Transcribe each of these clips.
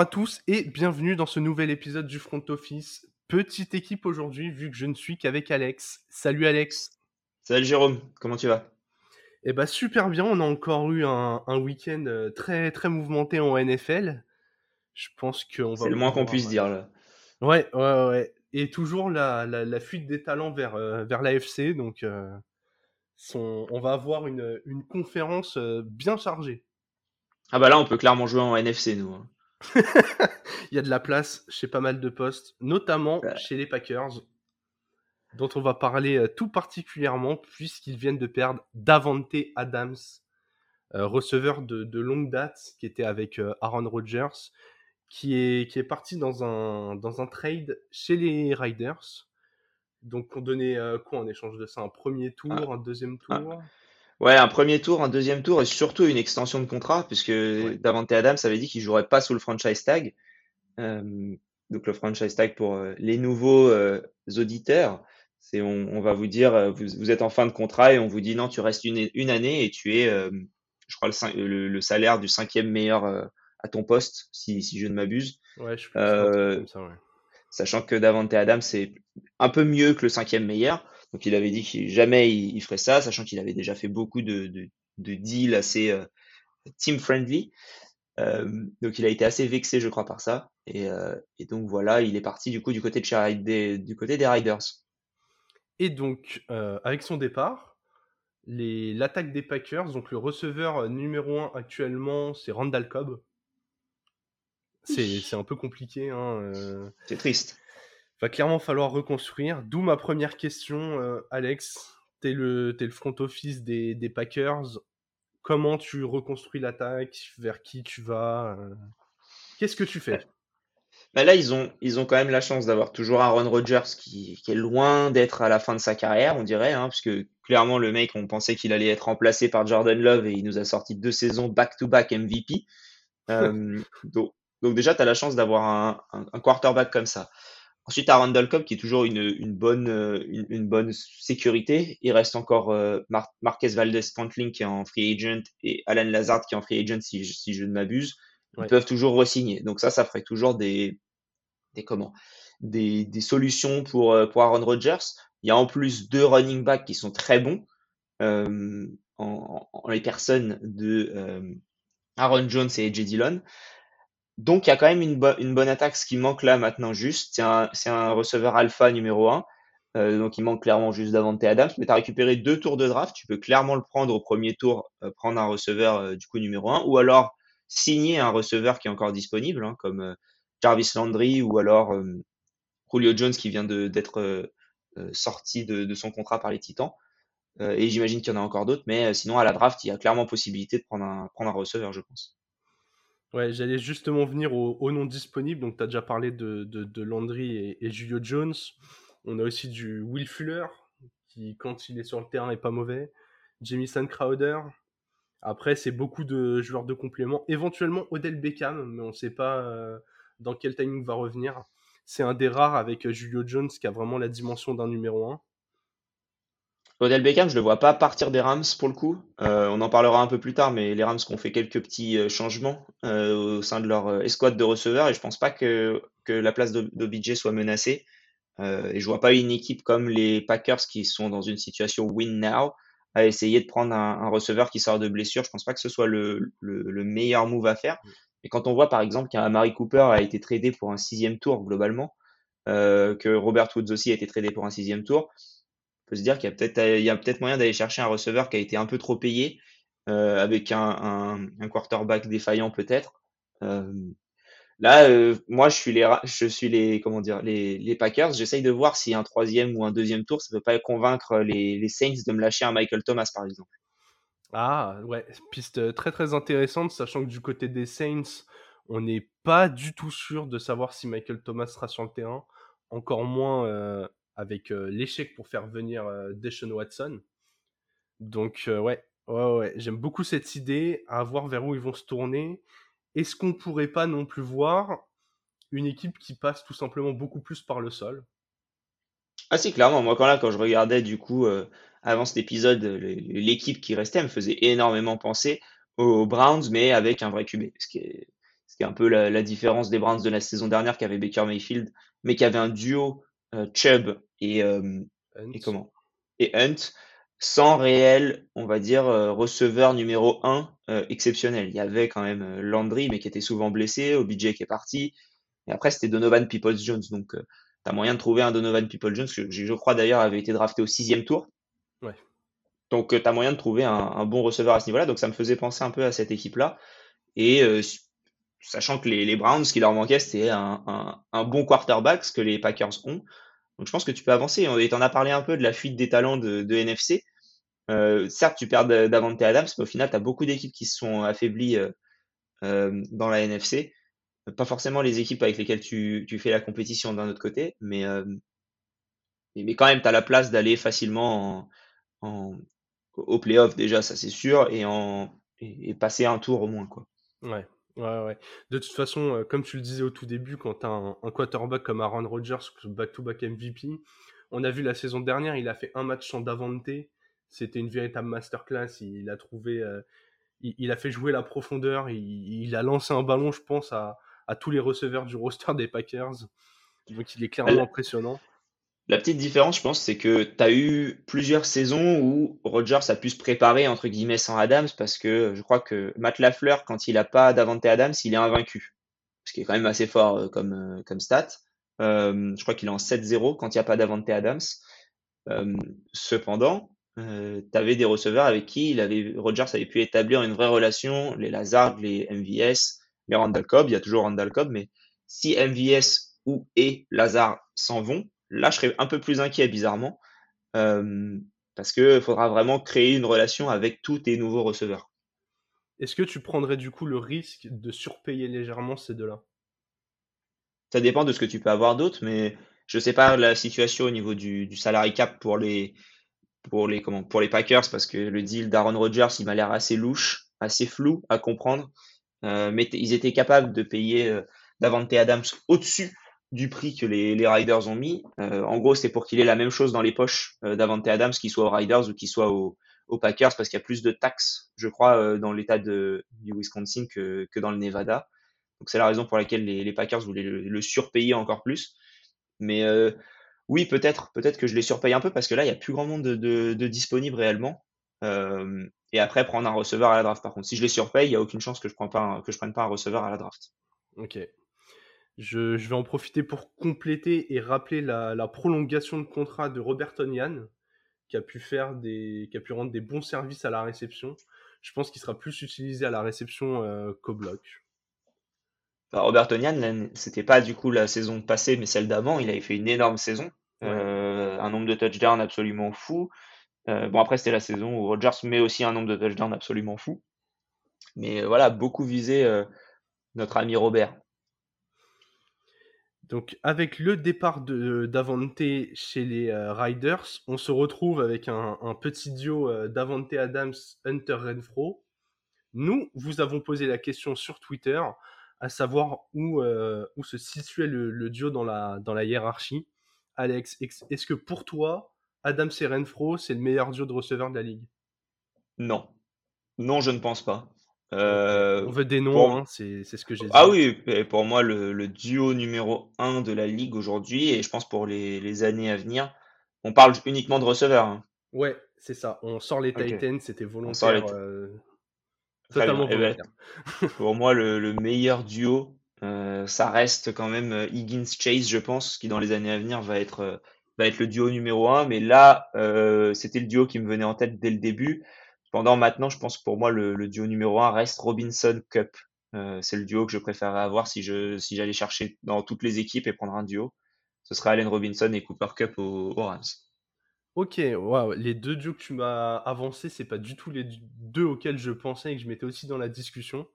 À tous et bienvenue dans ce nouvel épisode du Front Office. Petite équipe aujourd'hui vu que je ne suis qu'avec Alex. Salut Alex. Salut Jérôme, comment tu vas? Eh bah super bien, on a encore eu un, un week-end euh, très très mouvementé en NFL. Je pense qu'on va... C'est le moins qu'on puisse dire là. Ouais, ouais, ouais. Et toujours la, la, la fuite des talents vers, euh, vers l'AFC, donc euh, son- on va avoir une, une conférence euh, bien chargée. Ah bah là on peut clairement jouer en NFC nous. hein. Il y a de la place chez pas mal de postes, notamment Ouais. chez les Packers, dont on va parler euh, tout particulièrement puisqu'ils viennent de perdre Davante Adams, euh, receveur de, de longue date qui était avec euh, Aaron Rodgers, qui est, qui est parti dans un, dans un trade chez les Riders. Donc on donnait euh, quoi en échange de ça? Un premier tour, Ah. un deuxième Ah. Ouais, un premier tour, un deuxième tour et surtout une extension de contrat puisque Ouais. Davante Adams avait dit qu'il jouerait pas sous le franchise tag. Euh, donc le franchise tag pour euh, les nouveaux euh, auditeurs, c'est on, on va vous dire vous, vous êtes en fin de contrat et on vous dit non tu restes une, une année et tu es je crois le, cin- le, le salaire du cinquième meilleur à ton poste si, si je ne m'abuse. Ouais, je comme ça, ouais. sachant que Davante Adams c'est un peu mieux que le cinquième meilleur. Donc il avait dit qu'il jamais il, il ferait ça, sachant qu'il avait déjà fait beaucoup de, de, de deals assez euh, team friendly. Euh, donc il a été assez vexé, je crois, par ça. Et, euh, et donc voilà, il est parti du coup du côté de chez- des, du côté des Riders. Et donc, euh, avec son départ, les- l'attaque des Packers, donc le receveur numéro 1 actuellement, c'est Randall Cobb. C'est c'est un peu compliqué. Hein, euh. C'est triste. Va clairement falloir reconstruire. D'où ma première question, euh, Alex. T'es le, t'es le front office des, des Packers. Comment tu reconstruis l'attaque? Vers qui tu vas? Euh, Qu'est-ce que tu fais? Bah là, ils ont, ils ont quand même la chance d'avoir toujours Aaron Rodgers qui, qui est loin d'être à la fin de sa carrière, on dirait, hein, parce que clairement, le mec, on pensait qu'il allait être remplacé par Jordan Love et il nous a sorti deux saisons back-to-back MVP. Euh, donc, donc déjà, tu as la chance d'avoir un, un, un quarterback comme ça. Ensuite, as Randall Cobb qui est toujours une, une, bonne, euh, une, une bonne sécurité. Il reste encore euh, Mar Marquez Valdez-Scantling qui est en free agent et Alan Lazard qui est en free agent si je, si je ne m'abuse. Ils Ouais. peuvent toujours re-signer. Donc ça, ça ferait toujours des, des comment des, des solutions pour, euh, pour Aaron Rodgers. Il y a en plus deux running backs qui sont très bons euh, en, en les personnes de euh, Aaron Jones et AJ Dillon. Donc il y a quand même une, bo- une bonne attaque. Ce qui manque là maintenant juste, c'est un, receveur alpha numéro 1. Euh, donc il manque clairement juste Davante Adams, mais tu as récupéré deux tours de draft, tu peux clairement le prendre au premier tour, euh, prendre un receveur euh, du coup numéro 1, ou alors signer un receveur qui est encore disponible, hein, comme euh, Jarvis Landry ou alors Julio Jones qui vient d'être sorti de, son contrat par les Titans. Et j'imagine qu'il y en a encore d'autres, mais sinon à la draft, il y a clairement possibilité de prendre un receveur, je pense. Ouais, j'allais justement venir au, au nom disponible. Donc, tu as déjà parlé de, Landry et, et Julio Jones. On a aussi du Will Fuller, qui, quand il est sur le terrain, est pas mauvais. Jamison Crowder. Après, c'est beaucoup de joueurs de complément. Éventuellement, Odell Beckham, mais on ne sait pas euh, dans quel timing va revenir. C'est un des rares avec euh, Julio Jones qui a vraiment la dimension d'un numéro 1. Odell Beckham, je le vois pas partir des Rams pour le coup. Euh, on en parlera un peu plus tard, mais les Rams ont fait quelques petits euh, changements euh, au sein de leur euh, escouade de receveurs et je pense pas que, que la place d'O- d'OBJ soit menacée. Euh, et je vois pas une équipe comme les Packers qui sont dans une situation win now à essayer de prendre un, un receveur qui sort de blessure. Je pense pas que ce soit le, le, le meilleur move à faire. Et quand on voit par exemple qu'un Amari Cooper a été tradé pour un sixième tour globalement, euh, que Robert Woods aussi a été tradé pour un sixième tour, peut se dire qu'il y a peut-être il y a peut-être moyen d'aller chercher un receveur qui a été un peu trop payé euh, avec un, quarterback défaillant peut-être. Euh, là, euh, moi je suis les je suis les comment dire les, Packers. J'essaye de voir si un troisième ou un deuxième tour ça peut pas convaincre les, les Saints de me lâcher un Michael Thomas par exemple. Ah, ouais, piste très très intéressante, sachant que du côté des Saints, on n'est pas du tout sûr de savoir si Michael Thomas sera sur le terrain, encore moins euh, avec euh, l'échec pour faire venir euh, Deshaun Watson. Donc, euh, ouais, ouais, j'aime beaucoup cette idée, à voir vers où ils vont se tourner. Est-ce qu'on pourrait pas non plus voir une équipe qui passe tout simplement beaucoup plus par le sol? Ah si, clairement. Moi, quand je regardais du coup avant cet épisode, l'équipe qui restait me faisait énormément penser aux Browns, mais avec un vrai QB. Ce qui est, ce qui est un peu la, différence des Browns de la saison dernière qui avait Baker Mayfield, mais qui avait un duo Chubb et, et comment? Et Hunt sans réel, on va dire, receveur numéro 1 exceptionnel. Il y avait quand même Landry, mais qui était souvent blessé, OBJ qui est parti. Et après, c'était Donovan Peoples-Jones. Donc, tu as moyen de trouver un Donovan Peoples-Jones, que je crois d'ailleurs avait été drafté au sixième tour. Ouais. Donc, tu as moyen de trouver un, bon receveur à ce niveau-là. Donc, ça me faisait penser un peu à cette équipe-là. Et sachant que les, Browns, ce qui leur manquait, c'était un, bon quarterback, ce que les Packers ont. Donc, je pense que tu peux avancer. Et tu en as parlé un peu de la fuite des talents de, NFC. certes, tu perds Davante Adams, mais au final, tu as beaucoup d'équipes qui se sont affaiblies dans la NFC pas forcément les équipes avec lesquelles tu, fais la compétition d'un autre côté, mais, euh, quand même, tu as la place d'aller facilement en, en, au playoff déjà, ça c'est sûr, et, et, passer un tour au moins. Quoi. Ouais. Ouais, ouais. De toute façon, euh, comme tu le disais au tout début, quand tu as un, quarterback comme Aaron Rodgers, back-to-back MVP, on a vu la saison dernière, il a fait un match sans Davante. C'était une véritable masterclass. Il, a trouvé, euh, il, a fait jouer la profondeur. Il, il, a lancé un ballon, je pense, à, à tous les receveurs du roster des Packers. Donc il est clairement impressionnant. La petite différence, je pense, c'est que tu as eu plusieurs saisons où Rodgers a pu se préparer, entre guillemets, sans Adams, parce que je crois que Matt Lafleur, quand il n'a pas Davante Adams, il est invaincu. Ce qui est quand même assez fort euh, comme, euh, comme stat. Euh, je crois qu'il est en 7-0 quand il n'y a pas Davante Adams. cependant, tu avais des receveurs avec qui il avait, Rodgers avait pu établir une vraie relation, les Lazard, les MVS, les Randall Cobb, il y a toujours Randall Cobb, mais si MVS ou et Lazare s'en vont, là je serais un peu plus inquiet bizarrement, euh, parce qu'il faudra vraiment créer une relation avec tous tes nouveaux receveurs. Est-ce que tu prendrais du coup le risque de surpayer légèrement ces deux-là? Ça dépend de ce que tu peux avoir d'autre, mais je ne sais pas la situation au niveau du, du salary cap pour les, pour les, comment, pour les Packers, parce que le deal d'Aaron Rodgers, il m'a l'air assez louche, assez flou à comprendre. Euh, mais ils étaient capables de payer euh, Davante Adams au-dessus du prix que les, les Riders ont mis. Euh, en gros, c'est pour qu'il ait la même chose dans les poches d'Avante Adams, qu'il soit aux Riders ou qu'il soit aux, Packers, parce qu'il y a plus de taxes, je crois, dans l'état du Wisconsin que, que dans le Nevada. Donc c'est la raison pour laquelle les, les Packers voulaient le, surpayer encore plus. Mais oui, peut-être, peut-être que je les surpaye un peu parce que là, il y a plus grand monde de, de, de disponibles réellement. Euh, et après prendre un receveur à la draft. Par contre, si je les surpaye, il n'y a aucune chance que je que je prenne pas un receveur à la draft. Ok. Je, je vais en profiter pour compléter et rappeler la, la prolongation de contrat de Robert Tonyan, qui a pu faire des, qui a pu rendre des bons services à la réception. Je pense qu'il sera plus utilisé à la réception euh, qu'au bloc. Robert Tonyan, c'était pas du coup la saison passée, mais celle d'avant. Il avait fait une énorme saison, euh, un nombre de touchdowns absolument fou. Euh, bon, après, c'était la saison où Rodgers met aussi un nombre de touchdowns absolument fou. Mais voilà, beaucoup visé notre ami Robert. Donc, avec le départ d'Avante chez les Riders, on se retrouve avec un, petit duo d'Avante Adams, Hunter Renfro. Nous, vous avons posé la question sur Twitter, à savoir où, se situait le, duo dans la, dans la hiérarchie. Alex, est-ce que pour toi, Adam Serenfro, c'est le meilleur duo de receveurs de la ligue? Non. Non, je ne pense pas. Euh, On veut des noms, hein, c'est ce que j'ai dit. Ah oui, pour moi, le, duo numéro 1 de la ligue aujourd'hui, et je pense pour les, années à venir, on parle uniquement de receveurs. Hein. Ouais, c'est ça. On sort les Titans, c'était volontaire. Euh, totalement eh ben, volontaire. pour moi, le, meilleur duo, euh, ça reste quand même Higgins Chase, je pense, qui dans les années à venir va être va être le duo numéro un. Mais là, c'était le duo qui me venait en tête dès le début. Pendant maintenant, je pense que pour moi, le, duo numéro un reste Robinson Cup. Euh, c'est le duo que je préférerais avoir si je si j'allais chercher dans toutes les équipes et prendre un duo. Ce serait Allen Robinson et Cooper Cup aux, Rams. Ok, les deux duos que tu m'as avancé, c'est pas du tout les deux auxquels je pensais et que je mettais aussi dans la discussion.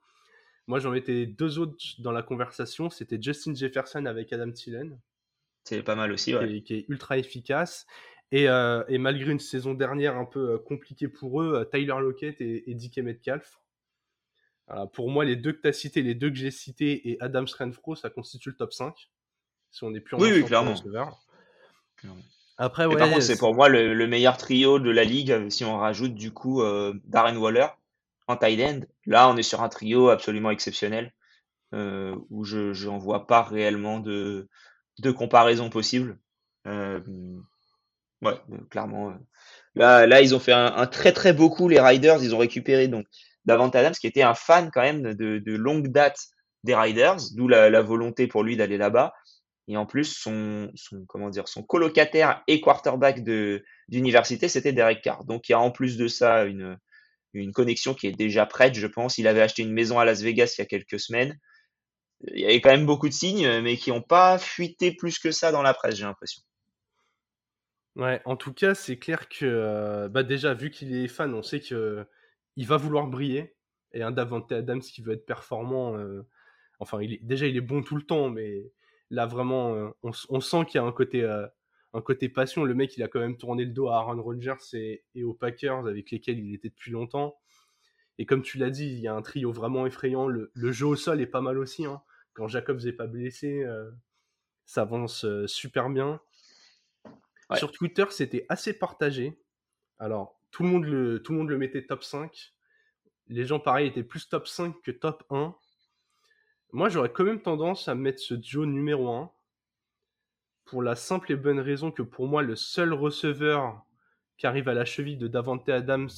Moi, j'en mettais deux autres dans la conversation. C'était Justin Jefferson avec Adam Thielen. C'est pas mal aussi, qui, est, ultra efficace. Et, euh, et, malgré une saison dernière un peu euh, compliquée pour eux, euh, Tyler Lockett et, et DK Metcalf. pour moi, les deux que tu as cités, les deux que j'ai cités et Adams Renfro, ça constitue le top 5. Si on est plus oui, oui, clairement. Après, ouais, par contre, c'est pour moi le, meilleur trio de la ligue si on rajoute du coup Darren Waller en tight end. Là, on est sur un trio absolument exceptionnel. euh, où je n'en vois pas réellement de, de comparaison possible. Euh, ouais, clairement. Là, là, ils ont fait un, très très beau coup, les Riders. Ils ont récupéré donc Davante Adams, qui était un fan quand même de, longue date des Riders, d'où la, la, volonté pour lui d'aller là-bas. Et en plus, son, son, comment dire, son colocataire et quarterback d'université, c'était Derek Carr. Donc il y a en plus de ça une, une connexion qui est déjà prête, je pense. Il avait acheté une maison à Las Vegas il y a quelques semaines. Il y avait quand même beaucoup de signes, mais qui n'ont pas fuité plus que ça dans la presse, j'ai l'impression. Ouais, en tout cas, c'est clair que euh, bah déjà, vu qu'il est fan, on sait que il va vouloir briller. Et un Davante Adams qui veut être performant, euh, enfin, il est, déjà, il est bon tout le temps, mais là, vraiment, euh, on, sent qu'il y a un côté, passion. Le mec, il a quand même tourné le dos à Aaron Rodgers et, et aux Packers avec lesquels il était depuis longtemps. Et comme tu l'as dit, il y a un trio vraiment effrayant. Le, jeu au sol est pas mal aussi. Hein. Quand Jacobs n'est pas blessé, ça avance super bien. Sur Twitter, c'était assez partagé. Alors, tout le, monde le, mettait top 5. Les gens, pareil, étaient plus top 5 que top 1. Moi, j'aurais quand même tendance à mettre ce duo numéro 1. Pour la simple et bonne raison que pour moi, le seul receveur qui arrive à la cheville de Davante Adams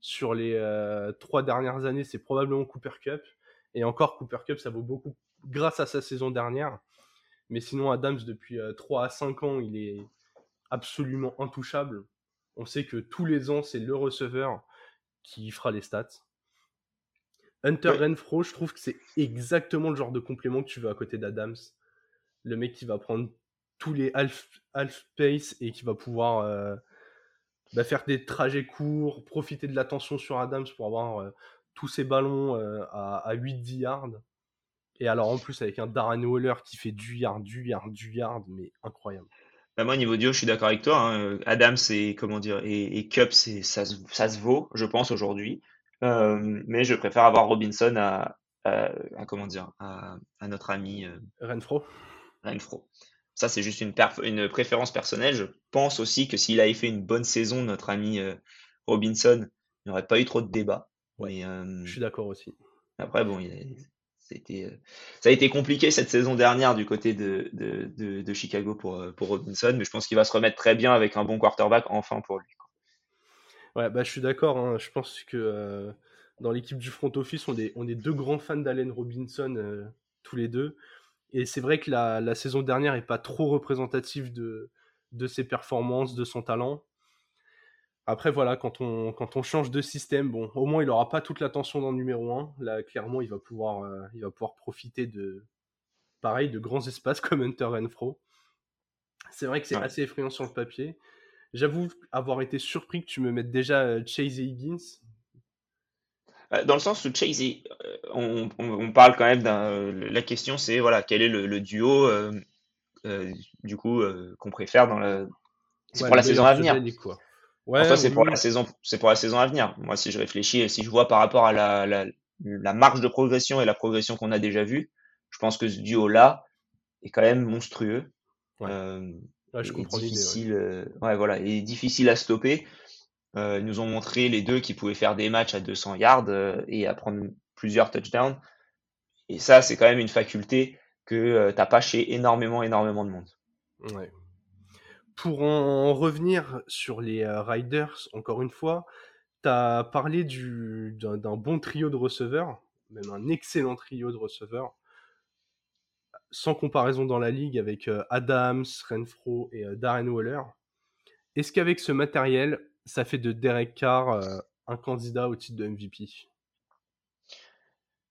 sur les euh, trois dernières années, c'est probablement Cooper Cup. Et encore, Cooper Cup, ça vaut beaucoup grâce à sa saison dernière. Mais sinon, Adams, depuis 3 euh, à 5 ans, il est, absolument intouchable. On sait que tous les ans, c'est le receveur qui fera les stats. Hunter Renfro, je trouve que c'est exactement le genre de complément que tu veux à côté d'Adams. Le mec qui va prendre tous les half, half pace et qui va pouvoir euh, bah, faire des trajets courts, profiter de l'attention sur Adams pour avoir euh, tous ses ballons euh, à, à 8-10 yards. Et alors en plus avec un Darren Waller qui fait du yard, du yard, du yard, mais incroyable. Bah, moi, niveau duo, je suis d'accord avec toi. Hein. Adams et comment dire et, et Cup, ça, ça se vaut, je pense aujourd'hui. Euh, mais je préfère avoir Robinson à, à, comment dire à, à notre ami euh, Renfro. Renfro. Ça, c'est juste une, une préférence personnelle. Je pense aussi que s'il avait fait une bonne saison, notre ami euh, Robinson, il n'y aurait pas eu trop de débats. Ouais, je suis d'accord aussi. Après, bon, il, est, euh, ça a été compliqué cette saison dernière du côté de, Chicago pour, euh, pour Robinson, mais je pense qu'il va se remettre très bien avec un bon quarterback enfin pour lui. Ouais, bah, je suis d'accord. Hein. Je pense que euh, dans l'équipe du front office, on est, on est deux grands fans d'Allen Robinson, tous les deux. Et c'est vrai que la, la, saison dernière n'est pas trop représentative de, de ses performances, de son talent. Après, voilà, quand on, quand on change de système, bon, au moins il n'aura pas toute l'attention dans le numéro 1. Là, clairement, il va pouvoir, euh, il va pouvoir profiter de, pareil, de grands espaces comme Hunter Renfro. C'est vrai que c'est assez effrayant sur le papier. J'avoue avoir été surpris que tu me mettes déjà euh, Chase et Higgins. Euh, dans le sens où Chase, on, on, parle quand même d'un. La question, c'est voilà, quel est le, duo, du coup, qu'on préfère dans la. C'est pour la saison à venir. Quoi. Ouais, c'est pour la saison, c'est pour la saison à venir. Moi, si je réfléchis et si je vois par rapport à la, la, la marge de progression et la progression qu'on a déjà vue, je pense que ce duo-là est quand même monstrueux. Ouais. Euh, je comprends difficile, euh, ouais. voilà, et difficile à stopper. Euh, ils nous ont montré les deux qui pouvaient faire des matchs à 200 yards euh, et à prendre plusieurs touchdowns. Et ça, c'est quand même une faculté que t'as pas chez énormément, énormément de monde. Ouais. Pour en revenir sur les euh, Riders, encore une fois, tu as parlé d'un bon trio de receveurs, même un excellent trio de receveurs, sans comparaison dans la ligue avec euh, Adams, Renfro et euh, Darren Waller. Est-ce qu'avec ce matériel, ça fait de Derek Carr un candidat au titre de MVP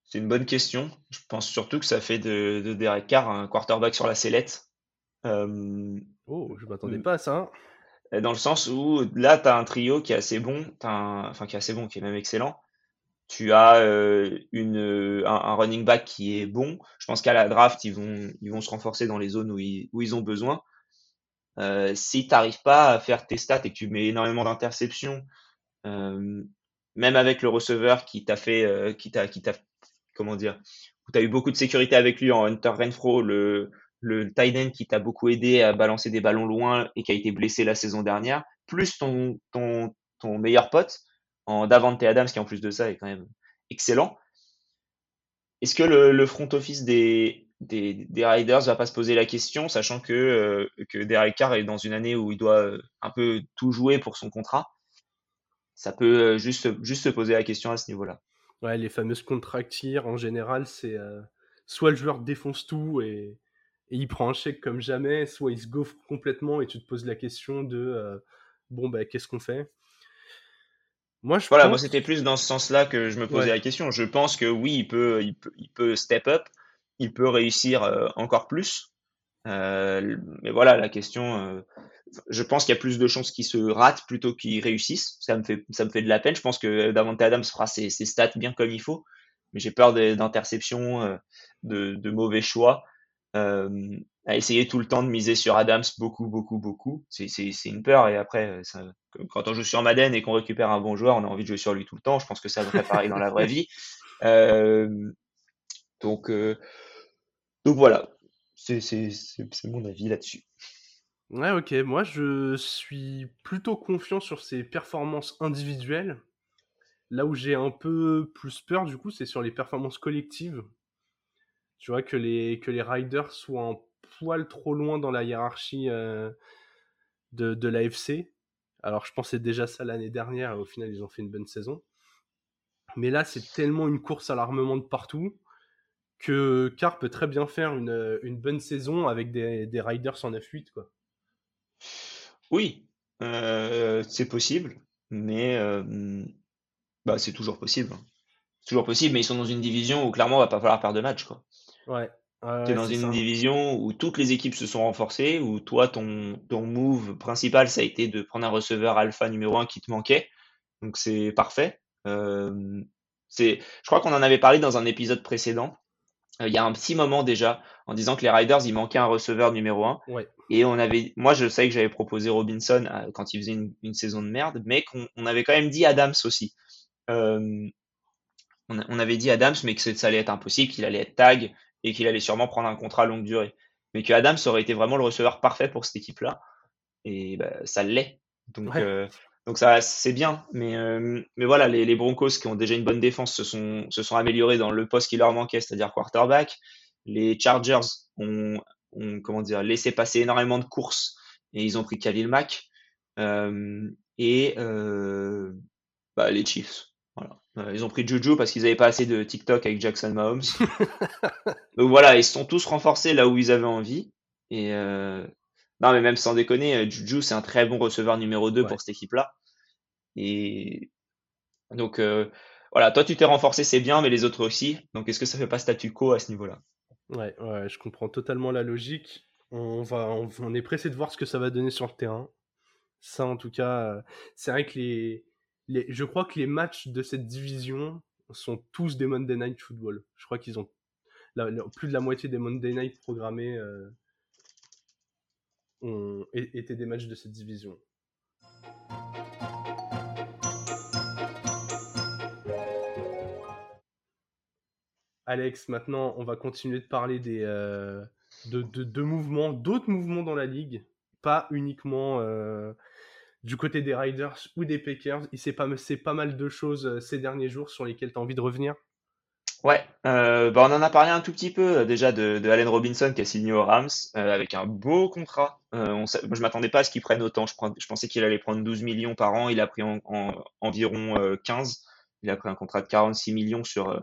C'est une bonne question. Je pense surtout que ça fait de, de Derek Carr un quarterback sur la sellette. Oh, je m'attendais pas à ça. Dans le sens où là, tu as un trio qui est assez bon, enfin qui est assez bon, qui est même excellent. Tu as euh, une, un, running back qui est bon. Je pense qu'à la draft, ils vont, ils vont se renforcer dans les zones où ils, où ils ont besoin. Euh, si tu n'arrives pas à faire tes stats et que tu mets énormément d'interceptions, euh, même avec le receveur qui t'a fait, euh, qui t'a, qui t'a, comment dire, où tu as eu beaucoup de sécurité avec lui en Hunter Renfro, le, le tight qui t'a beaucoup aidé à balancer des ballons loin et qui a été blessé la saison dernière, plus ton, ton, meilleur pote en Davante Adams qui en plus de ça est quand même excellent. est-ce que le, front office des, des, des, Riders va pas se poser la question, sachant que, euh, que Derek Carr est dans une année où il doit un peu tout jouer pour son contrat? Ça peut juste, juste se poser la question à ce niveau-là. Ouais, les fameuses contractires, en général, c'est soit le joueur défonce tout et, et, il prend un chèque comme jamais, soit il se gaufre complètement et tu te poses la question de bon, bah, qu'est-ce qu'on fait? Moi, je voilà, moi c'était plus dans ce sens-là que je me posais la question. Je pense que oui, il peut, il peut, il peut step up, il peut réussir euh, encore plus. Euh, mais voilà, la question, euh, je pense qu'il y a plus de chances qu'il se rate plutôt qu'il réussisse. Ça me fait, ça me fait de la peine. Je pense que Davante Adams fera ses, ses stats bien comme il faut, mais j'ai peur d'interceptions, de, de, mauvais choix à essayer tout le temps de miser sur Adams beaucoup, beaucoup, beaucoup. C'est une peur. Et après, ça, quand on joue sur Madden et qu'on récupère un bon joueur, on a envie de jouer sur lui tout le temps. Je pense que ça devrait pareil dans la vraie vie. Euh, donc, euh, donc voilà. C'est mon avis là-dessus. Ouais, ok. Moi, je suis plutôt confiant sur ses performances individuelles. Là où j'ai un peu plus peur, du coup, c'est sur les performances collectives. Tu vois, que les, que les riders soient en poil trop loin dans la hiérarchie euh, de, de l'AFC. Alors je pensais déjà ça l'année dernière, et au final ils ont fait une bonne saison. Mais là c'est tellement une course à l'armement de partout que Carr peut très bien faire une, une bonne saison avec des, des Riders en F8. Quoi. Oui, euh, c'est possible, mais euh, bah, c'est toujours possible. C'est toujours possible, mais ils sont dans une division où clairement il va pas falloir perdre de match. Quoi. Ouais, tu es dans une division où toutes les équipes se sont renforcées, où toi, ton, ton move principal, ça a été de prendre un receveur alpha numéro 1 qui te manquait. Donc c'est parfait. Euh, c'est, je crois qu'on en avait parlé dans un épisode précédent. Euh, il y a un petit moment déjà, en disant que les Riders, il manquait un receveur numéro 1. Ouais. Et on avait, moi, je sais que j'avais proposé Robinson euh, quand il faisait une, une, saison de merde, mais qu'on on avait quand même dit Adams aussi. Euh, on, on, avait dit Adams, mais que ça allait être impossible, qu'il allait être tag, et qu'il allait sûrement prendre un contrat à longue durée. Mais que Adams aurait été vraiment le receveur parfait pour cette équipe-là. Et bah, ça l'est. Donc, euh, donc ça, c'est bien. Mais, euh, mais voilà, les, les, Broncos qui ont déjà une bonne défense se sont, se sont améliorés dans le poste qui leur manquait, c'est-à-dire quarterback. Les Chargers ont, ont, comment dire, laissé passer énormément de courses et ils ont pris Khalil Mack. Euh, et bah, les Chiefs. Voilà. Euh, ils ont pris Juju parce qu'ils n'avaient pas assez de TikTok avec Jackson Mahomes. Donc voilà, ils se sont tous renforcés là où ils avaient envie. Et euh... non, mais même sans déconner, euh, Juju c'est un très bon receveur numéro 2 pour cette équipe-là. Et donc euh... voilà, toi tu t'es renforcé, c'est bien, mais les autres aussi. Donc est-ce que ça fait pas statu quo à ce niveau-là? Ouais, ouais, je comprends totalement la logique. On va, on, est pressé de voir ce que ça va donner sur le terrain. Ça, en tout cas, c'est vrai que les, je crois que les matchs de cette division sont tous des Monday Night Football. Je crois qu'ils ont plus de la moitié des Monday Night programmés euh, ont été des matchs de cette division. Alex, maintenant, on va continuer de parler des, euh, de, mouvements, d'autres mouvements dans la ligue, pas uniquement euh, du côté des Riders ou des Packers, il s'est passé pas mal de choses euh, ces derniers jours sur lesquelles tu as envie de revenir? Ouais, euh, bah on en a parlé un tout petit peu euh, déjà de, Allen Robinson qui a signé aux Rams avec un beau contrat. Euh, on, je m'attendais pas à ce qu'il prenne autant. Je, pensais qu'il allait prendre 12 millions par an. Il a pris en, environ 15. Il a pris un contrat de 46 millions sur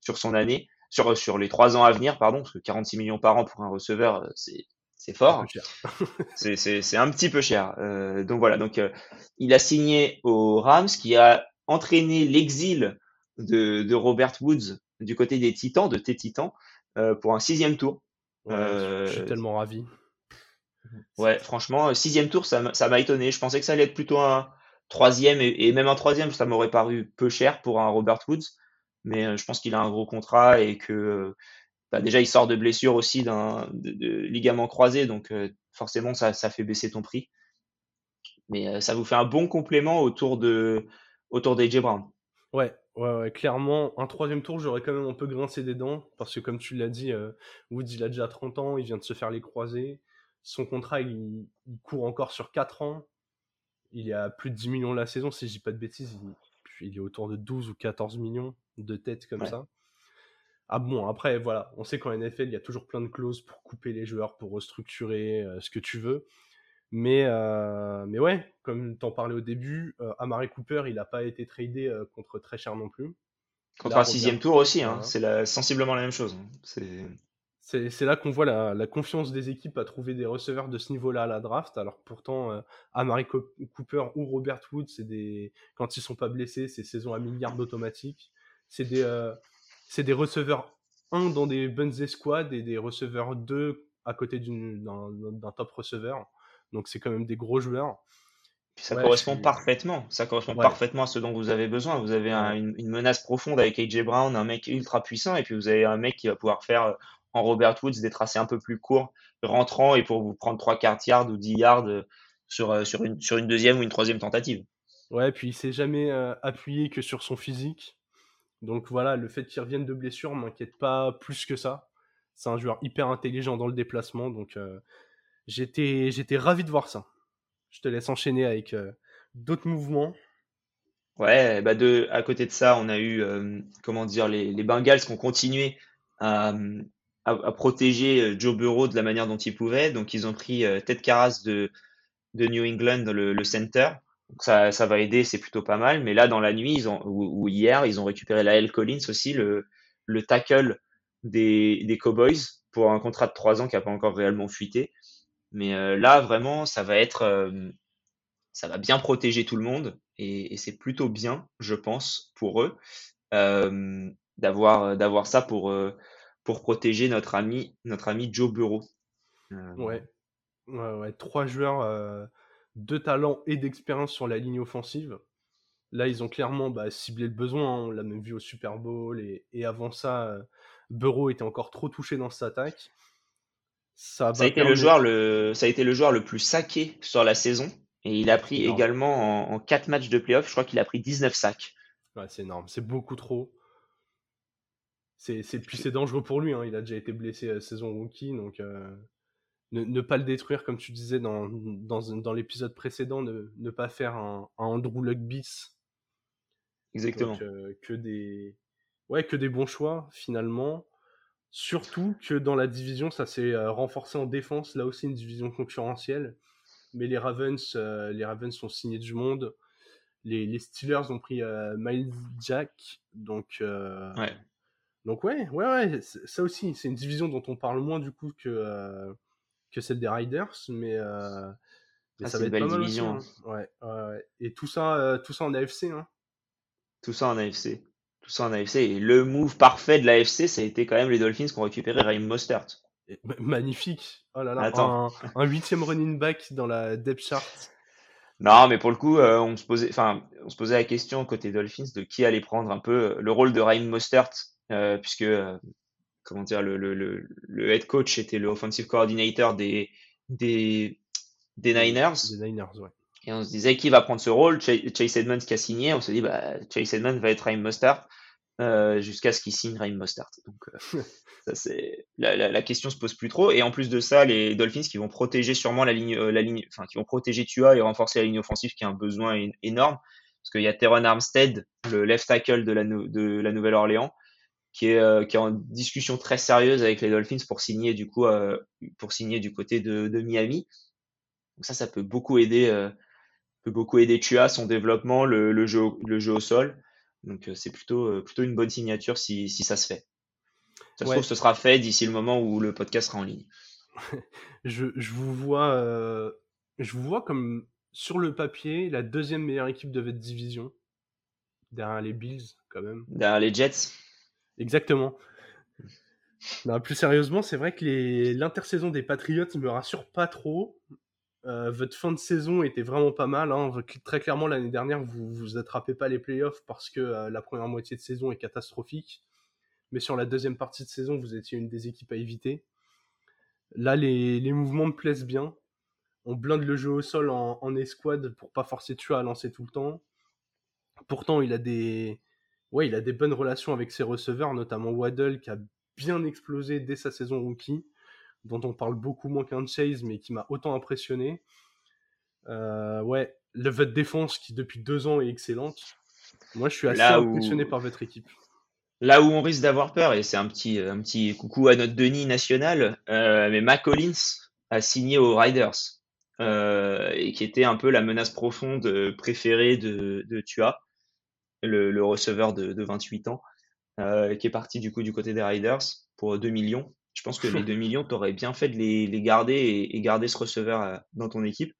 sur son année, sur sur les trois ans à venir, pardon, parce que 46 millions par an pour un receveur, c'est c'est fort. c'est un petit peu cher. Euh, donc voilà, donc euh, il a signé aux Rams, qui a entraîné l'exil de, de, Robert Woods du côté des Titans, de tes Titans, euh, pour un sixième tour. je suis tellement ravi. Ouais, franchement, sixième tour, ça m'a étonné. Je pensais que ça allait être plutôt un troisième et, et même un troisième, ça m'aurait paru peu cher pour un Robert Woods. Mais je pense qu'il a un gros contrat et que bah, déjà il sort de blessure aussi d'un de, ligament croisé, donc euh, forcément ça, ça, fait baisser ton prix. Mais euh, ça vous fait un bon complément autour de autour d'AJ Brown. Ouais, ouais, ouais, clairement, un troisième tour, j'aurais quand même un peu grincé des dents, parce que comme tu l'as dit, euh, Woods, il a déjà 30 ans, il vient de se faire les croisés. Son contrat, il, court encore sur 4 ans. Il y a plus de 10 millions la saison, si je dis pas de bêtises. Il, il, est autour de 12 ou 14 millions de têtes comme ça. Ah bon, après, voilà, on sait qu'en NFL, il y a toujours plein de clauses pour couper les joueurs, pour restructurer ce que tu veux. Mais, mais ouais, comme t'en parlais au début, Amari Cooper, il n'a pas été tradé contre très cher non plus. Contre un sixième tour aussi, hein, c'est sensiblement la même chose. Hein. C'est là qu'on voit la, confiance des équipes à trouver des receveurs de ce niveau-là à la draft. Alors pourtant, euh, Amari Cooper ou Robert Wood, c'est des quand ils sont pas blessés, c'est saison à milliards d'automatiques. C'est des, euh, des receveurs 1 dans des bonnes escouades et des receveurs 2 à côté d'un top receveur. Donc c'est quand même des gros joueurs ça correspond parfaitement. Ça correspond parfaitement à ce dont vous avez besoin. Vous avez une, menace profonde avec AJ Brown, un mec ultra puissant, et puis vous avez un mec qui va pouvoir faire euh, en Robert Woods des tracés un peu plus courts, rentrant et pour vous prendre 3 quarts yards ou 10 yards euh, sur, euh, sur, une, sur une deuxième ou une troisième tentative. Ouais, puis il s'est jamais appuyé que sur son physique. Donc voilà, le fait qu'il revienne de blessure m'inquiète pas plus que ça. C'est un joueur hyper intelligent dans le déplacement, donc j'étais j'étais ravi de voir ça je te laisse enchaîner avec euh, d'autres mouvements. Ouais, bah de, à côté de ça, on a eu, euh, comment dire, les, Bengals qui ont continué à, protéger euh, Joe Burrow de la manière dont ils pouvaient. Donc, ils ont pris Ted Carras de, de New England, le, le center. Donc ça, ça va aider, c'est plutôt pas mal. Mais là, dans la nuit, ils ont, ou, hier, ils ont récupéré Lael Collins aussi, le, le tackle des, des Cowboys, pour un contrat de 3 ans qui n'a pas encore réellement fuité. Mais euh, là, vraiment, ça va être, euh, ça va bien protéger tout le monde et, c'est plutôt bien, je pense, pour eux euh, d'avoir ça pour pour protéger notre ami notre ami Joe Burrow. Ouais. ouais, trois joueurs de talent et d'expérience sur la ligne offensive. Là, ils ont clairement bah, ciblé le besoin. Hein. On l'a même vu au Super Bowl. Et, et avant ça, Burrow était encore trop touché dans cette attaque. Ça, a été le joueur le, ça a été le joueur le plus saqué sur la saison. Et il a pris également en, 4 matchs de playoff, je crois qu'il a pris 19 sacs. Ouais, c'est énorme, c'est beaucoup trop. C'est, puis c'est dangereux pour lui, hein. il a déjà été blessé à saison rookie, donc euh, ne, pas le détruire, comme tu disais dans, dans, l'épisode précédent, ne, ne, pas faire un, Andrew Luck bis. Exactement. Euh, que, des... ouais, que des bons choix, finalement. Surtout que dans la division, ça s'est euh, renforcé en défense. Là aussi, une division concurrentielle. Mais les Ravens, euh, les Ravens sont signés du monde. Les, Steelers ont pris euh, Miles Jack. Donc, ouais. donc ouais, ouais, ouais. Ça aussi, c'est une division dont on parle moins du coup que, que celle des Riders. Mais, ah, ça va être belle division. Hein. Ouais, ouais, Et tout ça, tout ça en AFC. Hein. Tout ça en AFC tout ça en AFC. Et le move parfait de l'AFC, ça a été quand même les Dolphins qui ont récupéré Raheem Mostert. magnifique. Oh là là, un, un huitième running back dans la depth chart. Non, mais pour le coup, euh, on, se posait, enfin, on se posait la question côté Dolphins de qui allait prendre un peu le rôle de Raheem Mostert, euh, puisque euh, comment dire, le, le, le, head coach était le offensive coordinator des, des, des Niners. Des Niners, ouais. Et on se disait qui va prendre ce rôle? Chase Edmonds qui a signé. On se dit bah, Chase Edmonds va être Raheem Mostert euh, jusqu'à ce qu'il signe Raheem Mostert. Donc euh, ça c'est la, la, la, question se pose plus trop. Et en plus de ça, les Dolphins qui vont protéger sûrement la ligne, euh, la ligne, enfin qui vont protéger Tua et renforcer la ligne offensive qui a un besoin énorme parce qu'il y a Teron Armstead, le left tackle de la, de la Nouvelle-Orléans, qui est, euh, qui est en discussion très sérieuse avec les Dolphins pour signer du coup pour signer du côté de, de Miami. Donc ça, ça peut beaucoup aider peut beaucoup aider Tua, son développement, le, le, jeu, le jeu au sol. Donc euh, c'est plutôt, euh, plutôt une bonne signature si, si ça se fait. Ça se trouve, ce sera fait d'ici le moment où le podcast sera en ligne. je, je, vous vois, euh, je vous vois comme sur le papier la deuxième meilleure équipe de votre division. Derrière les Bills, quand même. Derrière les Jets. Exactement. Plus sérieusement, c'est vrai que l'intersaison des Patriots me rassure pas trop. Euh, votre fin de saison était vraiment pas mal. Hein. Très clairement, l'année dernière, vous vous attrapez pas les playoffs parce que euh, la première moitié de saison est catastrophique. Mais sur la deuxième partie de saison, vous étiez une des équipes à éviter. Là, les, les mouvements me plaisent bien. On blinde le jeu au sol en, en escouade pour pas forcer Tua à lancer tout le temps. Pourtant, il a des, ouais, il a des bonnes relations avec ses receveurs, notamment Waddle qui a bien explosé dès sa saison rookie dont on parle beaucoup moins qu'un Chase, mais qui m'a autant impressionné. Euh, ouais, le votre défense qui depuis deux ans est excellente. Moi, je suis assez impressionné par votre équipe. Là où on risque d'avoir peur, et c'est un petit, un petit coucou à notre Denis national, euh, mais Mac Collins a signé aux Riders, euh, et qui était un peu la menace profonde préférée de, de Tua, le, le receveur de, de 28 ans, euh, qui est parti du coup du côté des Riders pour 2 millions. Je pense que les 2 millions, t'aurais bien fait de les, les garder et, et, garder ce receveur euh, dans ton équipe.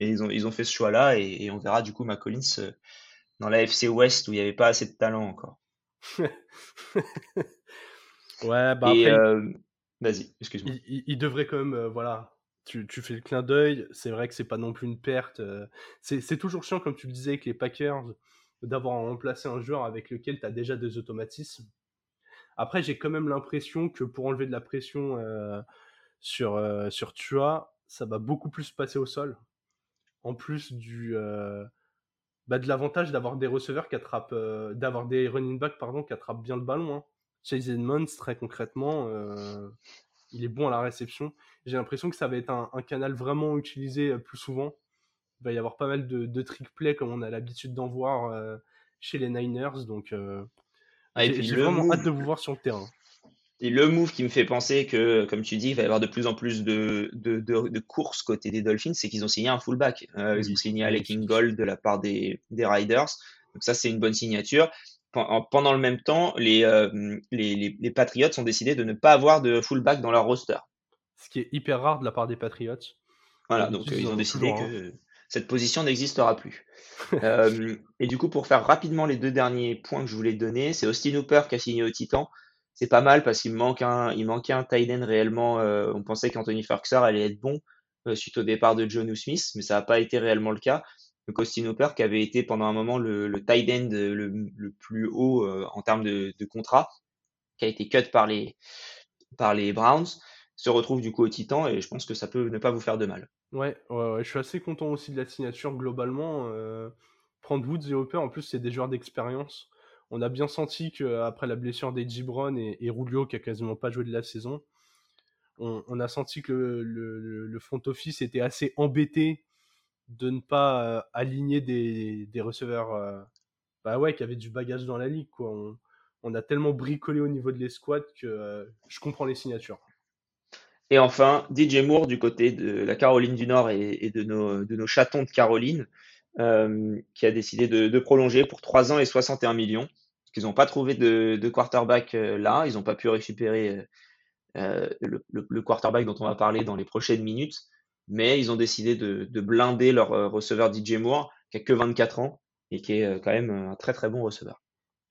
Et ils ont, ils ont fait ce choix-là, et, et on verra du coup Mac Collins euh, dans la FC West où il n'y avait pas assez de talent encore. ouais, bah après, euh, vas-y, excuse-moi. il, il- il devrait quand même, euh, voilà, tu, tu fais le clin d'œil, c'est vrai que c'est pas non plus une perte. euh, c'est c'est toujours chiant, comme tu le disais, avec les Packers, d'avoir remplacé un joueur avec lequel tu as déjà des automatismes. Après, j'ai quand même l'impression que pour enlever de la pression euh, sur, euh, sur Tua, ça va beaucoup plus passer au sol. En plus du, euh, bah, de l'avantage d'avoir des receveurs qui attrapent, d'avoir des running backs pardon, qui attrapent bien le ballon. Hein. Chase Edmonds, très concrètement, il est bon à la réception. J'ai l'impression que ça va être un, canal vraiment utilisé plus souvent. Il va y avoir pas mal de, de trick play comme on a l'habitude d'en voir euh, chez les Niners. Donc, euh, Ah, j'ai vraiment hâte de vous voir sur le terrain. et le move qui me fait penser que, comme tu dis, il va y avoir de plus en plus de, de, de, de courses côté des Dolphins, c'est qu'ils ont signé un fullback. Euh, ils ont signé Alec. Ingold de la part des, des Riders. Donc ça, c'est une bonne signature. Pen- en- Pendant le même temps, les, les, les, les Patriots ont décidé de ne pas avoir de fullback dans leur roster. Ce qui est hyper rare de la part des Patriots. Voilà, donc ils ont décidé toujours un. que cette position n'existera plus. Euh, et du coup, pour faire rapidement les deux derniers points que je voulais donner, c'est Austin Hooper qui a signé au Titan. C'est pas mal parce qu'il manque un, il manquait un tight end réellement. euh, on pensait qu'Anthony Ferguson allait être bon euh, suite au départ de John Smith, mais ça n'a pas été réellement le cas. Donc Austin Hooper, qui avait été pendant un moment le, le tight end le, le plus haut euh, en termes de, de contrat, qui a été cut par les, par les Browns, se retrouve du coup au Titan et je pense que ça peut ne pas vous faire de mal. Ouais, ouais, ouais, je suis assez content aussi de la signature globalement. euh, prendre Woods et Hopper, en plus, c'est des joueurs d'expérience. On a bien senti qu'après la blessure des Gibron et, et Rulio, qui a quasiment pas joué de la saison, on, a senti que le, front office était assez embêté de ne pas euh, aligner des, receveurs euh, bah ouais, qui avaient du bagage dans la ligue. On, on a tellement bricolé au niveau de l'escouade que je comprends les signatures. Et enfin, DJ Moore du côté de la Caroline du Nord et, et de, nos, de nos chatons de Caroline, euh, qui a décidé de, de prolonger pour 3 ans et 61 millions. Parce qu'ils n'ont pas trouvé de, de quarterback euh, là, ils n'ont pas pu récupérer euh, le, le- le quarterback dont on va parler dans les prochaines minutes, mais ils ont décidé de, de blinder leur receveur DJ Moore, qui a que 24 ans et qui est quand même un très très bon receveur.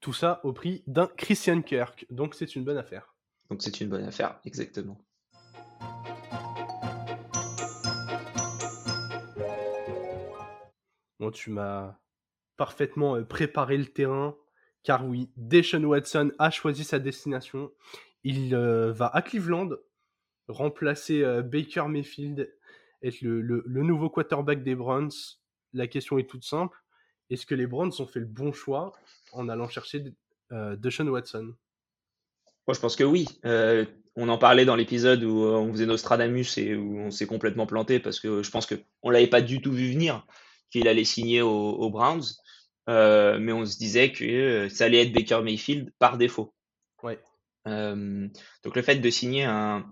Tout ça au prix d'un Christian Kirk. Donc c'est une bonne affaire. Donc c'est une bonne affaire, exactement. Bon, tu m'as parfaitement euh, préparé le terrain, car oui, Deshaun Watson a choisi sa destination. Il euh, va à Cleveland remplacer euh, Baker Mayfield, être le, nouveau quarterback des Browns. La question est toute simple. Est-ce que les Browns ont fait le bon choix en allant chercher euh, Watson? Moi, je pense que oui. Euh, on en parlait dans l'épisode où euh, on faisait Nostradamus et où on s'est complètement planté parce que je pense que on l'avait pas du tout vu venir qu'il allait signer aux, Browns, Euh, mais on se disait que ça allait être Baker Mayfield par défaut. Ouais. Euh, donc le fait de signer un,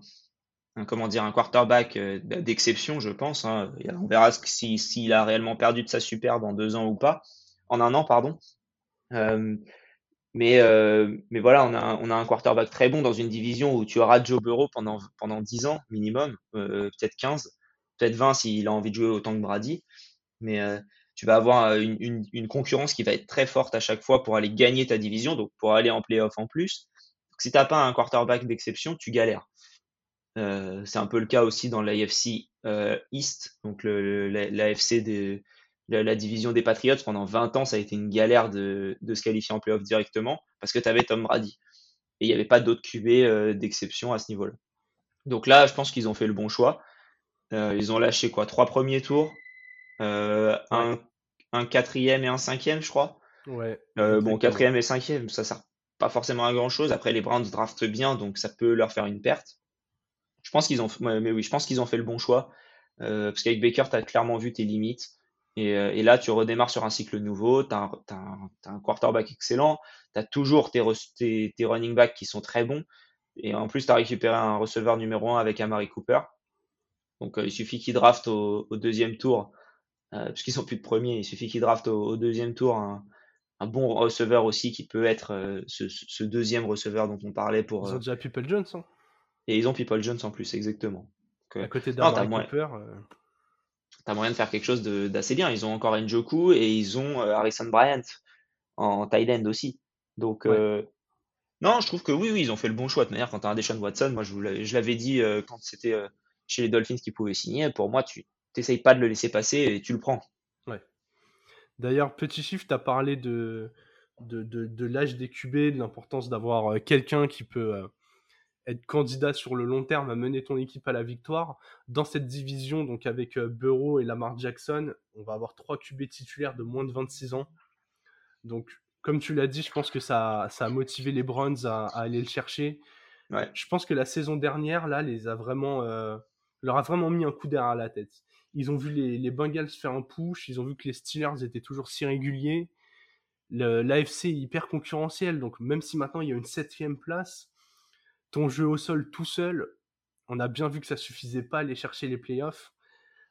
un comment dire un quarterback d'exception, je pense. hein, on verra que- si s'il a réellement perdu de sa superbe en deux ans ou pas, en un an pardon. Euh, mais, euh, mais voilà, on a, on a un quarterback très bon dans une division où tu auras Joe Burrow pendant, pendant 10 ans minimum, euh, peut-être 15, peut-être 20 s'il a envie de jouer autant que Brady. Mais euh, tu vas avoir une, une, concurrence qui va être très forte à chaque fois pour aller gagner ta division, donc pour aller en playoff en plus. Donc, si tu n'as pas un quarterback d'exception, tu galères. C'est un peu le cas aussi dans l'AFC East, donc l'AFC de la, la division des Patriots. Pendant 20 ans, ça a été une galère de, de se qualifier en playoff directement parce que tu avais Tom Brady. Et il n'y avait pas d'autres QB euh, d'exception à ce niveau-là. Donc là, je pense qu'ils ont fait le bon choix. Euh, ils ont lâché quoi? Trois premiers tours, euh, un, un quatrième et un cinquième, je crois. Ouais. Bon, quatrième et cinquième, ça sert pas forcément à grand chose. Après, les Browns draftent bien, donc ça peut leur faire une perte. Je pense qu'ils ont, mais oui, je pense qu'ils ont fait le bon choix. Parce qu'avec Baker, tu as clairement vu tes limites. Et, là, tu redémarres sur un cycle nouveau, tu as, un quarterback excellent, tu as toujours tes, tes, running backs qui sont très bons, et en plus, tu as récupéré un receveur numéro 1 avec Amari Cooper. Donc, il suffit qu'il draft au, deuxième tour, puisqu'ils sont plus de premier, il suffit qu'il draft au, deuxième tour un, bon receveur aussi qui peut être ce, deuxième receveur dont on parlait pour. Ils ont déjà People Jones. Hein. Et ils ont People Jones en plus, exactement. à côté d'Amari Cooper tu as moyen de faire quelque chose d'assez bien. Ils ont encore Njoku et ils ont euh, Harrison Bryant en Thailand aussi. Donc, euh, non, je trouve que oui, oui, ils ont fait le bon choix. De manière, quand tu as un Deshaun Watson, moi je l'avais dit euh, quand c'était chez les Dolphins qui pouvaient signer, pour moi, tu n'essayes pas de le laisser passer et tu le prends. Ouais. D'ailleurs, petit chiffre, tu as parlé de, de, de l'âge des QB, de l'importance d'avoir quelqu'un qui peut être candidat sur le long terme à mener ton équipe à la victoire. Dans cette division, donc avec euh, Burrow et Lamar Jackson, on va avoir trois QB titulaires de moins de 26 ans. Donc, comme tu l'as dit, je pense que ça, ça a motivé les Browns à, aller le chercher. Je pense que la saison dernière, là, les a vraiment, euh, leur a vraiment mis un coup d'air à la tête. Ils ont vu les, les Bengals faire un push, ils ont vu que les Steelers étaient toujours si réguliers. L'AFC est hyper concurrentiel, donc même si maintenant il y a une septième place, ton jeu au sol tout seul, on a bien vu que ça suffisait pas à aller chercher les playoffs.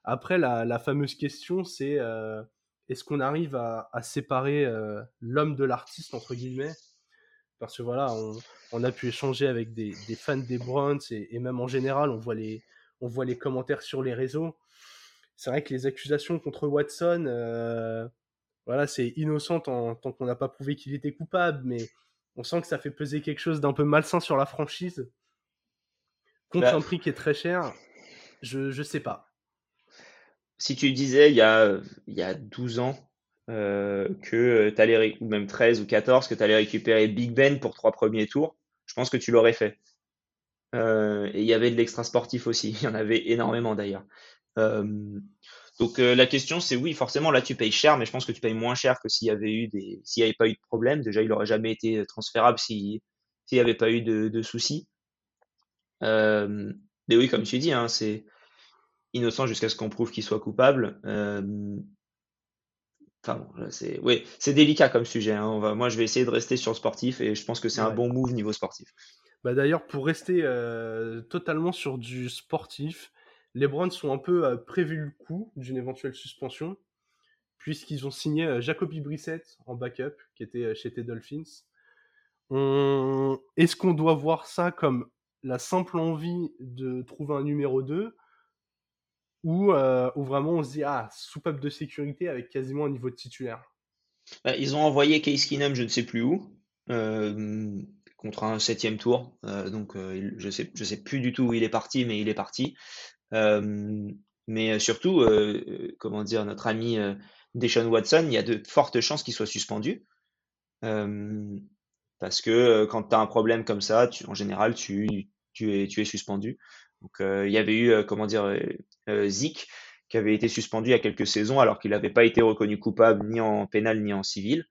Après, la, fameuse question, c'est euh, est-ce qu'on arrive à, séparer euh, l'homme de l'artiste, entre guillemets? Parce que voilà, on, a pu échanger avec des, fans des Browns et, même en général, on voit, les, on voit les commentaires sur les réseaux. C'est vrai que les accusations contre Watson, euh, voilà, c'est innocent tant qu'on n'a pas prouvé qu'il était coupable, mais on sent que ça fait peser quelque chose d'un peu malsain sur la franchise. Contre bah, un prix qui est très cher, je ne sais pas. Si tu disais il y a, il y a 12 ans euh, que tu allais, ou même 13 ou 14, que tu allais récupérer Big Ben pour trois premiers tours, je pense que tu l'aurais fait. Euh, et il y avait de l'extra sportif aussi, il y en avait énormément d'ailleurs. Euh, donc euh, la question c'est oui, forcément là tu payes cher, mais je pense que tu payes moins cher que s'il y avait eu des, s'il n'y avait pas eu de problème. Déjà il n'aurait jamais été transférable s'il n'y avait pas eu de, soucis. Euh, mais oui, comme tu dis, hein, c'est innocent jusqu'à ce qu'on prouve qu'il soit coupable. Euh, enfin c'est oui, c'est délicat comme sujet. Hein. On va, moi je vais essayer de rester sur le sportif et je pense que c'est un bon move niveau sportif. Bah d'ailleurs pour rester totalement sur du sportif les Browns sont un peu euh, prévu le coup d'une éventuelle suspension, puisqu'ils ont signé euh, Jacoby Brissett en backup, qui était euh, chez tes Dolphins. Est-ce qu'on doit voir ça comme la simple envie de trouver un numéro 2 ou, vraiment on se dit ah soupape de sécurité avec quasiment un niveau de titulaire? Bah, Ils ont envoyé Case Keenum je ne sais plus où contre un septième tour. Donc je sais je sais plus du tout où il est parti mais il est parti mais surtout, comment dire, notre ami Deshaun Watson, il y a de fortes chances qu'il soit suspendu. parce que quand tu as un problème comme ça, en général, tu, tu, es, tu es suspendu. Donc, il y avait eu, comment dire, Zik qui avait été suspendu il y a quelques saisons alors qu'il n'avait pas été reconnu coupable ni en pénal ni en civil.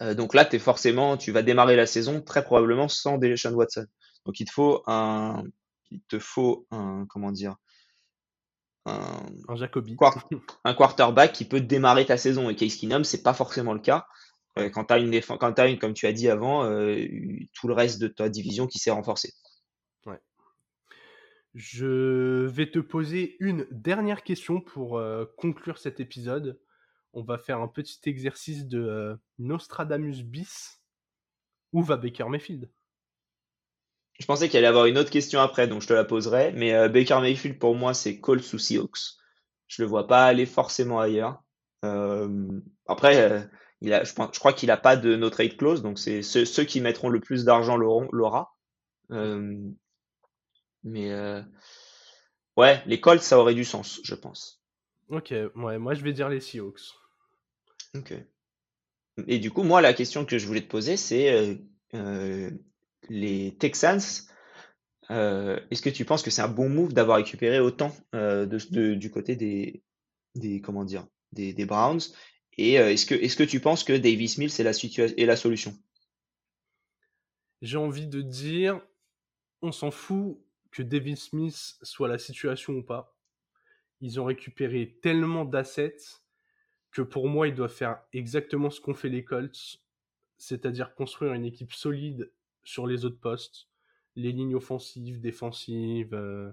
donc là, es forcément, tu vas démarrer la saison très probablement sans Deshaun Watson. Donc il te faut un, il te faut un, comment dire, un, un Jacobi. un quarterback qui peut démarrer ta saison. Et Case Keenum, c'est pas forcément le cas. Euh, quand tu as une quand as une, comme tu as dit avant, euh, tout le reste de ta division qui s'est renforcé. Ouais. Je vais te poser une dernière question pour euh, conclure cet épisode. On va faire un petit exercice de Nostradamus bis. Où va Baker Mayfield je pensais qu'il allait avoir une autre question après, donc je te la poserai. Mais euh, Baker Mayfield, pour moi, c'est Colts ou Seahawks. Je le vois pas aller forcément ailleurs. Euh, après, euh, il a, je, je crois qu'il n'a pas de no trade clause, donc c'est ceux, ceux, qui mettront le plus d'argent l'aura. mais ouais, les Colts, ça aurait du sens, je pense. Ok, ouais, moi je vais dire les Seahawks. Ok. Et du coup, moi, la question que je voulais te poser, c'est les Texans, euh, est-ce que tu penses que c'est un bon move d'avoir récupéré autant euh, du côté des, comment dire des, Browns? Et euh, est-ce que est-ce que tu penses que Davis Mills est la est la solution? J'ai envie de dire, on s'en fout que Davis Smith soit la situation ou pas. Ils ont récupéré tellement d'assets que pour moi, ils doivent faire exactement ce qu'ont fait les Colts, c'est-à-dire construire une équipe solide sur les autres postes, les lignes offensives, défensives. Euh...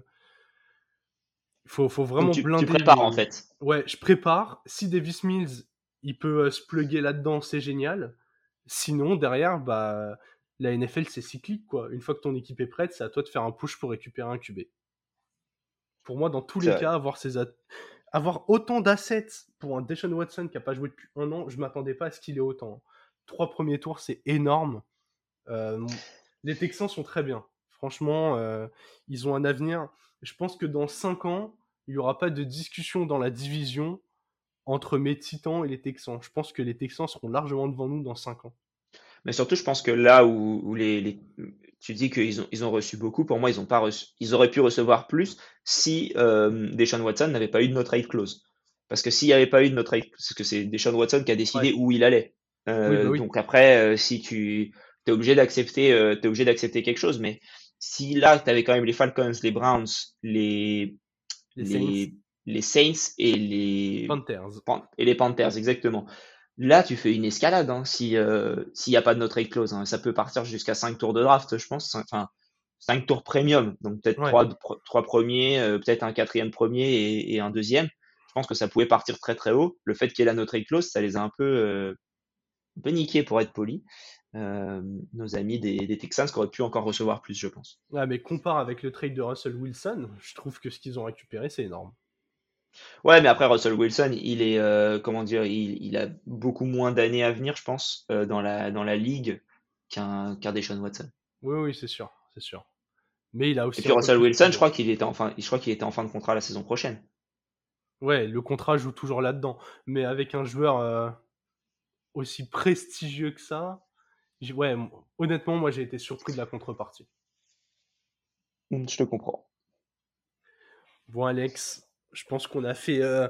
Faut, faut vraiment tu, blinder. Tu prépares en fait. Ouais, je prépare. Si Davis Mills, il peut euh, se plugger là-dedans, c'est génial. Sinon, derrière, bah, la NFL, c'est cyclique, quoi. Une fois que ton équipe est prête, c'est à toi de faire un push pour récupérer un QB. Pour moi, dans tous les cas, avoir, ces avoir autant d'assets pour un Deshaun Watson qui n'a pas joué depuis un an, je m'attendais pas à ce qu'il ait autant. Trois premiers tours, c'est énorme. Les Texans sont très bien. Franchement, ils ont un avenir. Je pense que dans cinq ans, il n'y aura pas de discussion dans la division entre mes Titans et les Texans. Je pense que les Texans seront largement devant nous dans cinq ans. Mais surtout, je pense que là où, les, tu dis qu'ils ont, ils ont reçu beaucoup, pour moi, ils, ont pas reçu, ils auraient pu recevoir plus si euh, Deshaun Watson n'avait pas eu de no trade clause. Parce que s'il n'y avait pas eu de no trade parce que c'est Deshaun Watson qui a décidé où il allait. Euh, bah donc après, euh, si tu es obligé d'accepter, euh, es obligé d'accepter quelque chose, mais si là, tu avais quand même les Falcons, les Browns, les, les, les, Saints. et les Panthers. Et les Panthers, exactement. Là, tu fais une escalade hein, si euh, s'il n'y a pas de no trade clause. Hein. Ça peut partir jusqu'à 5 tours de draft, je pense. Enfin, 5 tours premium. Donc peut-être trois, trois, premiers, euh, peut-être un quatrième premier et, et, un deuxième. Je pense que ça pouvait partir très très haut. Le fait qu'il y ait la no trade clause, ça les a un peu, un peu niqués pour être poli. Euh, nos amis des, des, Texans qui auraient pu encore recevoir plus, je pense. Ouais, mais compare avec le trade de Russell Wilson, je trouve que ce qu'ils ont récupéré, c'est énorme. Ouais, mais après Russell Wilson, il est euh, comment dire, il, il, a beaucoup moins d'années à venir, je pense, euh, dans la dans la ligue qu'un qu'un Deshaun Watson. Oui, oui, c'est sûr, c'est sûr. Mais il a aussi. Et puis Russell Wilson, je crois qu'il était en fin, je crois qu'il était en fin de contrat la saison prochaine. Ouais, le contrat joue toujours là-dedans, mais avec un joueur aussi prestigieux que ça, ouais, honnêtement, moi j'ai été surpris de la contrepartie. Mmh, je te comprends. Bon, Alex, je pense qu'on a fait euh,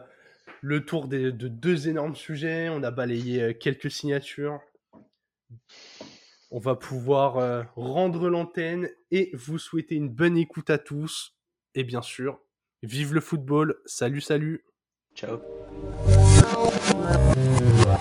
le tour de deux énormes sujets. On a balayé euh, quelques signatures. On va pouvoir euh, rendre l'antenne et vous souhaiter une bonne écoute à tous. Et bien sûr, vive le football. Salut, salut. Ciao. あっ。